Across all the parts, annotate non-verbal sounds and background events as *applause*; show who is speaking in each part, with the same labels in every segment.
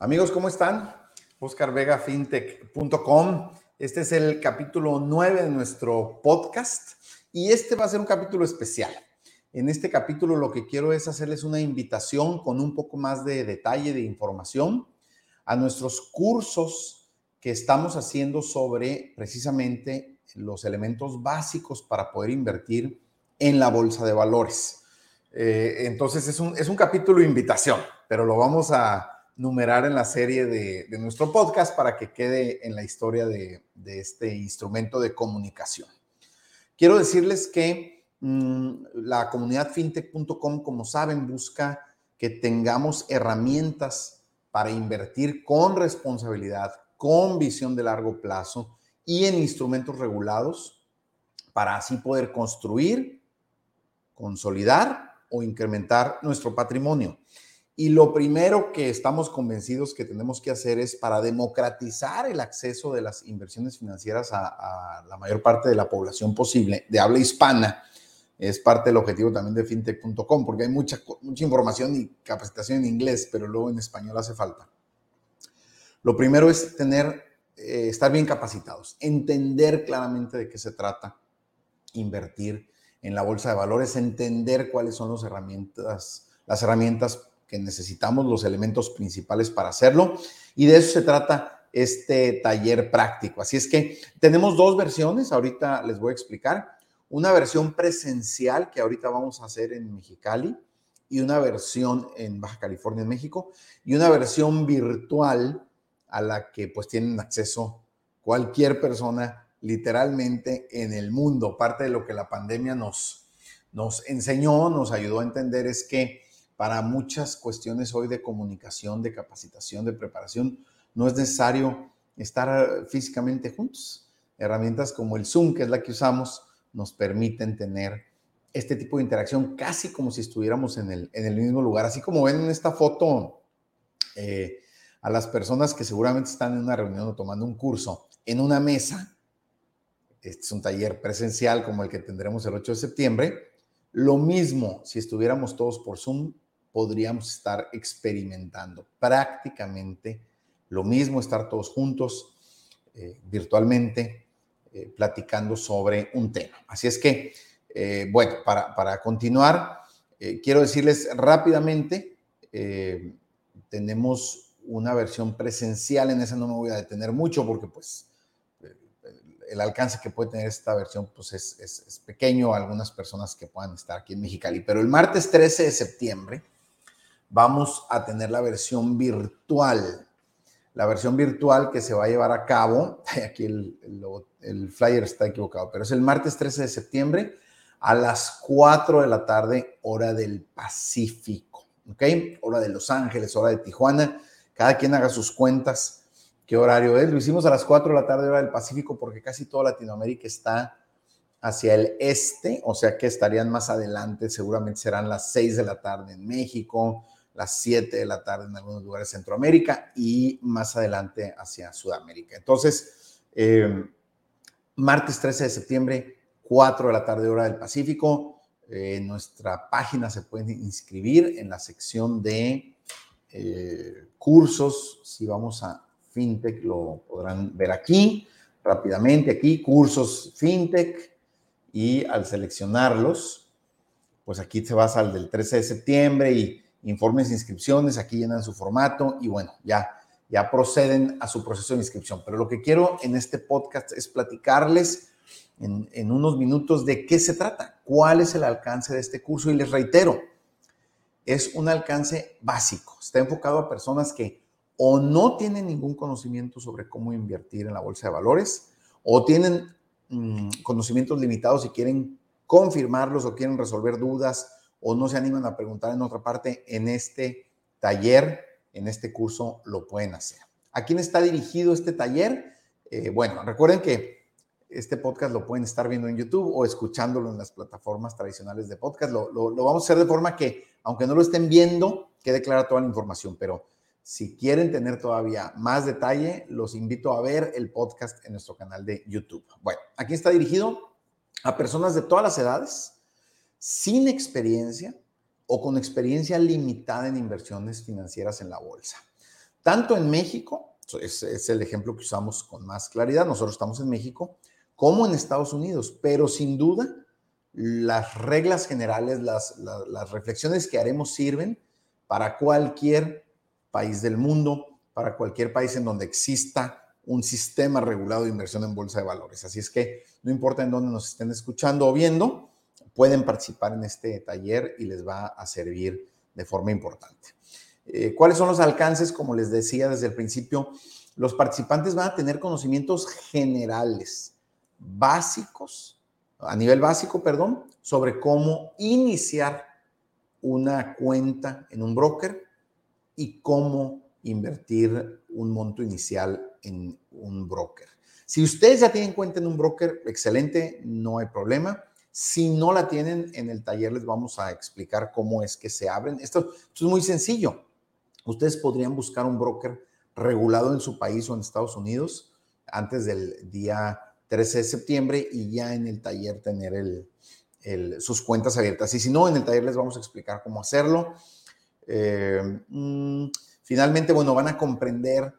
Speaker 1: Amigos, ¿cómo están? OscarVegaFintech.com. Este es el capítulo 9 de nuestro podcast y este va a ser un capítulo especial. En este capítulo lo que quiero es hacerles una invitación con un poco más de detalle, de información a nuestros cursos que estamos haciendo sobre precisamente los elementos básicos para poder invertir en la bolsa de valores. Eh, entonces es un, es un capítulo invitación, pero lo vamos a numerar en la serie de, nuestro podcast para que quede en la historia de, este instrumento de comunicación. Quiero decirles que mm, la comunidad fintech.com, como saben, busca que tengamos herramientas para invertir con responsabilidad, con visión de largo plazo y en instrumentos regulados para así poder construir, consolidar o incrementar nuestro patrimonio. Y lo primero que estamos convencidos que tenemos que hacer es para democratizar el acceso de las inversiones financieras a, la mayor parte de la población posible de habla hispana. Es parte del objetivo también de fintech.com, porque hay mucha, mucha información y capacitación en inglés, pero luego en español hace falta. Lo primero es tener, eh, estar bien capacitados, entender claramente de qué se trata, invertir en la bolsa de valores, entender cuáles son las herramientas, las herramientas necesitamos, los elementos principales para hacerlo. Y de eso se trata este taller práctico. Así es que tenemos dos versiones, ahorita les voy a explicar. Una versión presencial que ahorita vamos a hacer en Mexicali y una versión en Baja California, en México, y una versión virtual a la que pues tienen acceso cualquier persona literalmente en el mundo. Parte de lo que la pandemia nos, nos enseñó, nos ayudó a entender es que para muchas cuestiones hoy de comunicación, de capacitación, de preparación, no es necesario estar físicamente juntos. Herramientas como el Zoom, que es la que usamos, nos permiten tener este tipo de interacción casi como si estuviéramos en el, en el mismo lugar. Así como ven en esta foto eh, a las personas que seguramente están en una reunión o tomando un curso en una mesa. Este es un taller presencial como el que tendremos el 8 de septiembre. Lo mismo si estuviéramos todos por Zoom, podríamos estar experimentando prácticamente lo mismo, estar todos juntos eh, virtualmente, eh, platicando sobre un tema. Así es que, eh, bueno, para, para continuar, quiero decirles rápidamente, tenemos una versión presencial, en esa no me voy a detener mucho porque pues el alcance que puede tener esta versión pues es, es, pequeño, algunas personas que puedan estar aquí en Mexicali, pero el martes 13 de septiembre, vamos a tener la versión virtual. La versión virtual que se va a llevar a cabo, *laughs* aquí el, flyer está equivocado, pero es el martes 13 de septiembre a las 4 de la tarde, hora del Pacífico, ¿ok? Hora de Los Ángeles, hora de Tijuana. Cada quien haga sus cuentas qué horario es. Lo hicimos a las 4 de la tarde, hora del Pacífico, porque casi toda Latinoamérica está hacia el este, o sea que estarían más adelante, seguramente serán las 6 de la tarde en México, las 7 de la tarde en algunos lugares de Centroamérica y más adelante hacia Sudamérica. Entonces, eh, martes 13 de septiembre, 4 de la tarde hora del Pacífico. Eh, en nuestra página se pueden inscribir en la sección de eh, cursos. Si vamos a FinTech, lo podrán ver aquí rápidamente. Aquí, cursos FinTech. Y al seleccionarlos, pues aquí se va al del 13 de septiembre y informes de inscripciones, aquí llenan su formato y bueno, ya, ya proceden a su proceso de inscripción. Pero lo que quiero en este podcast es platicarles en, unos minutos de qué se trata, cuál es el alcance de este curso y les reitero, es un alcance básico, está enfocado a personas que o no tienen ningún conocimiento sobre cómo invertir en la bolsa de valores o tienen mm, conocimientos limitados y quieren confirmarlos o quieren resolver dudas o no se animan a preguntar en otra parte, en este taller, en este curso, lo pueden hacer. ¿A quién está dirigido este taller? Eh, bueno, recuerden que este podcast lo pueden estar viendo en YouTube o escuchándolo en las plataformas tradicionales de podcast. Lo, vamos a hacer de forma que, aunque no lo estén viendo, quede clara toda la información, pero si quieren tener todavía más detalle, los invito a ver el podcast en nuestro canal de YouTube. Bueno, aquí está dirigido a personas de todas las edades, sin experiencia o con experiencia limitada en inversiones financieras en la bolsa. tanto en México, es, el ejemplo que usamos con más claridad, nosotros estamos en México, como en Estados Unidos, pero sin duda las reglas generales, las, las, reflexiones que haremos sirven para cualquier país del mundo, para cualquier país en donde exista un sistema regulado de inversión en bolsa de valores. Así es que no importa en dónde nos estén escuchando o viendo, pueden participar en este taller y les va a servir de forma importante. Eh, ¿Cuáles son los alcances? Como les decía desde el principio, los participantes van a tener conocimientos generales, básicos, a nivel básico, perdón, sobre cómo iniciar una cuenta en un broker y cómo invertir un monto inicial en un broker. Si ustedes ya tienen cuenta en un broker, excelente, no hay problema. Si no la tienen, en el taller les vamos a explicar cómo es que se abren. Esto, es muy sencillo. Ustedes podrían buscar un broker regulado en su país o en Estados Unidos antes del día 13 de septiembre y ya en el taller tener sus cuentas abiertas. Y si no, en el taller les vamos a explicar cómo hacerlo. Eh, mm, finalmente, bueno, van a comprender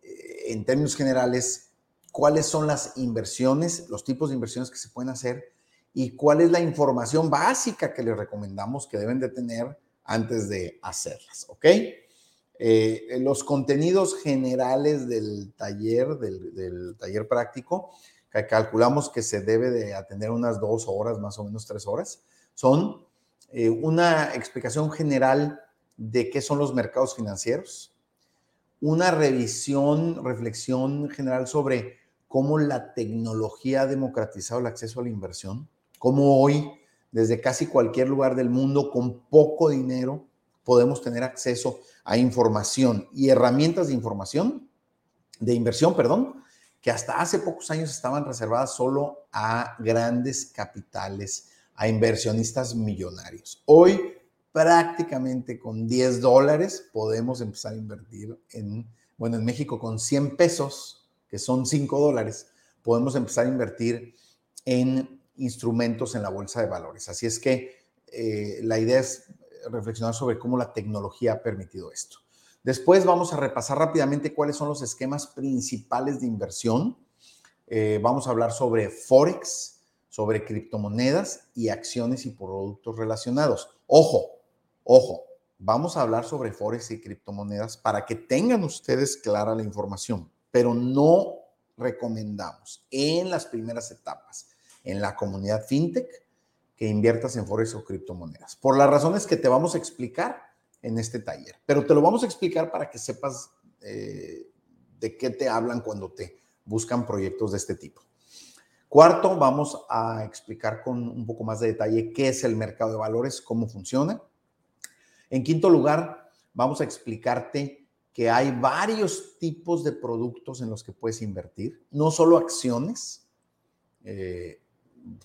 Speaker 1: eh, en términos generales cuáles son las inversiones, los tipos de inversiones que se pueden hacer y cuál es la información básica que les recomendamos que deben de tener antes de hacerlas, ¿ok? Eh, los contenidos generales del taller, del, taller práctico, que calculamos que se debe de atender unas dos horas, más o menos tres horas, son eh, una explicación general de qué son los mercados financieros, una revisión, reflexión general sobre cómo la tecnología ha democratizado el acceso a la inversión, cómo hoy, desde casi cualquier lugar del mundo, con poco dinero, podemos tener acceso a información y herramientas de información, de inversión, perdón, que hasta hace pocos años estaban reservadas solo a grandes capitales, a inversionistas millonarios. Hoy prácticamente con 10 dólares podemos empezar a invertir en, bueno, en México con 100 pesos, que son 5 dólares, podemos empezar a invertir en instrumentos en la bolsa de valores. Así es que eh, la idea es reflexionar sobre cómo la tecnología ha permitido esto. Después vamos a repasar rápidamente cuáles son los esquemas principales de inversión. Eh, vamos a hablar sobre Forex, sobre criptomonedas y acciones y productos relacionados. Ojo, ojo, vamos a hablar sobre Forex y criptomonedas para que tengan ustedes clara la información, pero no recomendamos en las primeras etapas en la comunidad FinTech que inviertas en Forex o criptomonedas. Por las razones que te vamos a explicar en este taller. Pero te lo vamos a explicar para que sepas eh, de qué te hablan cuando te buscan proyectos de este tipo. Cuarto, vamos a explicar con un poco más de detalle qué es el mercado de valores, cómo funciona. En quinto lugar, vamos a explicarte que hay varios tipos de productos en los que puedes invertir, no solo acciones. Eh,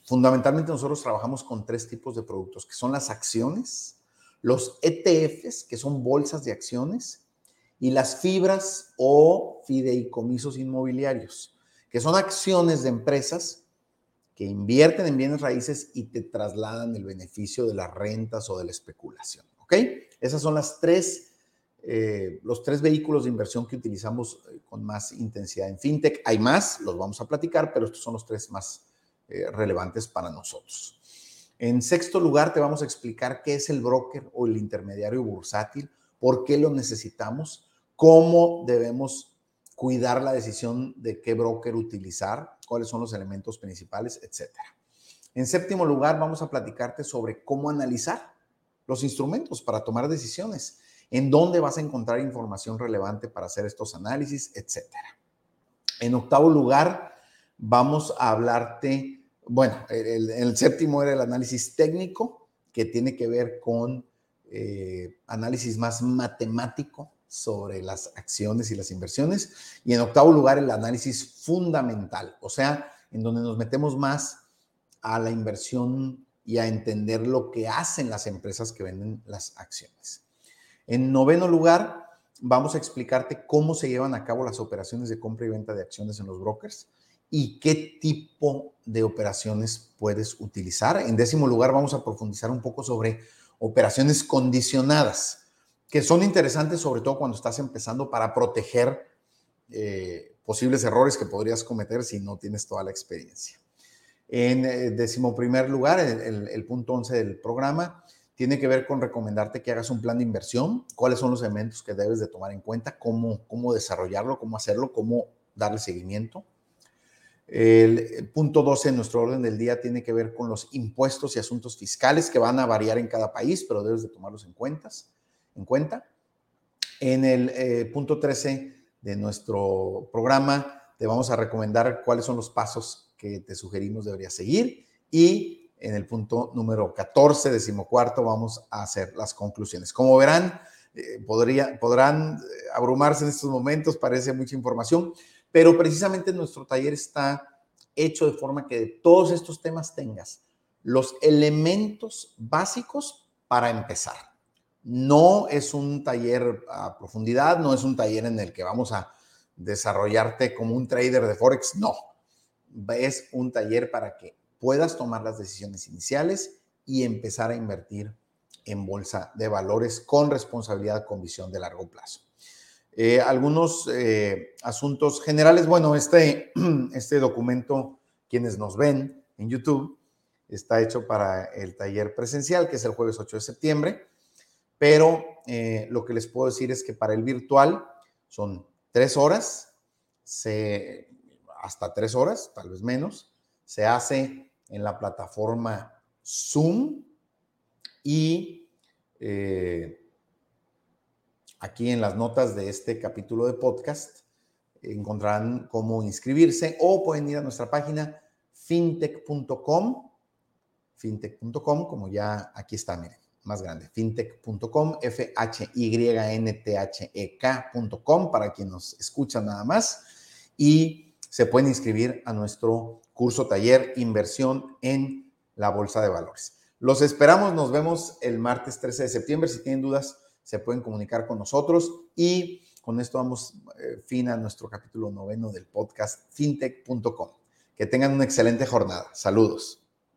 Speaker 1: fundamentalmente nosotros trabajamos con tres tipos de productos, que son las acciones, los ETFs, que son bolsas de acciones, y las fibras o fideicomisos inmobiliarios, que son acciones de empresas que invierten en bienes raíces y te trasladan el beneficio de las rentas o de la especulación. ¿Ok? Esas son las tres, eh, los tres vehículos de inversión que utilizamos eh, con más intensidad en FinTech. Hay más, los vamos a platicar, pero estos son los tres más eh, relevantes para nosotros. En sexto lugar, te vamos a explicar qué es el broker o el intermediario bursátil, por qué lo necesitamos, cómo debemos cuidar la decisión de qué broker utilizar, cuáles son los elementos principales, etc. En séptimo lugar, vamos a platicarte sobre cómo analizar los instrumentos para tomar decisiones, en dónde vas a encontrar información relevante para hacer estos análisis, etc. En octavo lugar, vamos a hablarte bueno, el, séptimo era el análisis técnico, que tiene que ver con eh, análisis más matemático sobre las acciones y las inversiones. Y en octavo lugar, el análisis fundamental, o sea, en donde nos metemos más a la inversión y a entender lo que hacen las empresas que venden las acciones. En noveno lugar, vamos a explicarte cómo se llevan a cabo las operaciones de compra y venta de acciones en los brokers y qué tipo de operaciones puedes utilizar. En décimo lugar, vamos a profundizar un poco sobre operaciones condicionadas. que son interesantes sobre todo cuando estás empezando para proteger eh, posibles errores que podrías cometer si no tienes toda la experiencia. En eh, décimo primer lugar, el, punto 11 del programa tiene que ver con recomendarte que hagas un plan de inversión, cuáles son los elementos que debes de tomar en cuenta, cómo, cómo desarrollarlo, cómo hacerlo, cómo darle seguimiento. El punto 12 en nuestro orden del día tiene que ver con los impuestos y asuntos fiscales que van a variar en cada país, pero debes de tomarlos en, cuentas, en cuenta. En el eh, punto 13 de nuestro programa te vamos a recomendar cuáles son los pasos que te sugerimos deberías seguir y en el punto número 14, decimocuarto, vamos a hacer las conclusiones. Como verán, eh, podrán eh, abrumarse en estos momentos, parece mucha información, pero precisamente nuestro taller está hecho de forma que de todos estos temas tengas los elementos básicos para empezar. No es un taller a profundidad, no es un taller en el que vamos a desarrollarte como un trader de Forex, no. Es un taller para que puedas tomar las decisiones iniciales y empezar a invertir en bolsa de valores con responsabilidad, con visión de largo plazo. Eh, algunos eh, asuntos generales, bueno, este, *clears throat* este documento, quienes nos ven en YouTube, está hecho para el taller presencial, que es el jueves 8 de septiembre, pero eh, lo que les puedo decir es que para el virtual son tres horas, se, hasta tres horas, tal vez menos, se hace en la plataforma Zoom y aquí en las notas de este capítulo de podcast encontrarán cómo inscribirse o pueden ir a nuestra página fintech.com, fintech.com, como ya aquí está, miren, más grande, fintech.com, F-H-Y-N-T-H-E-K.com, para quien nos escucha nada más, y se pueden inscribir a nuestro curso taller Inversión en la Bolsa de Valores. Los esperamos, nos vemos el martes 13 de septiembre. Si tienen dudas, se pueden comunicar con nosotros y con esto damos eh, fin a nuestro capítulo noveno del podcast fintech.com. Que tengan una excelente jornada. Saludos.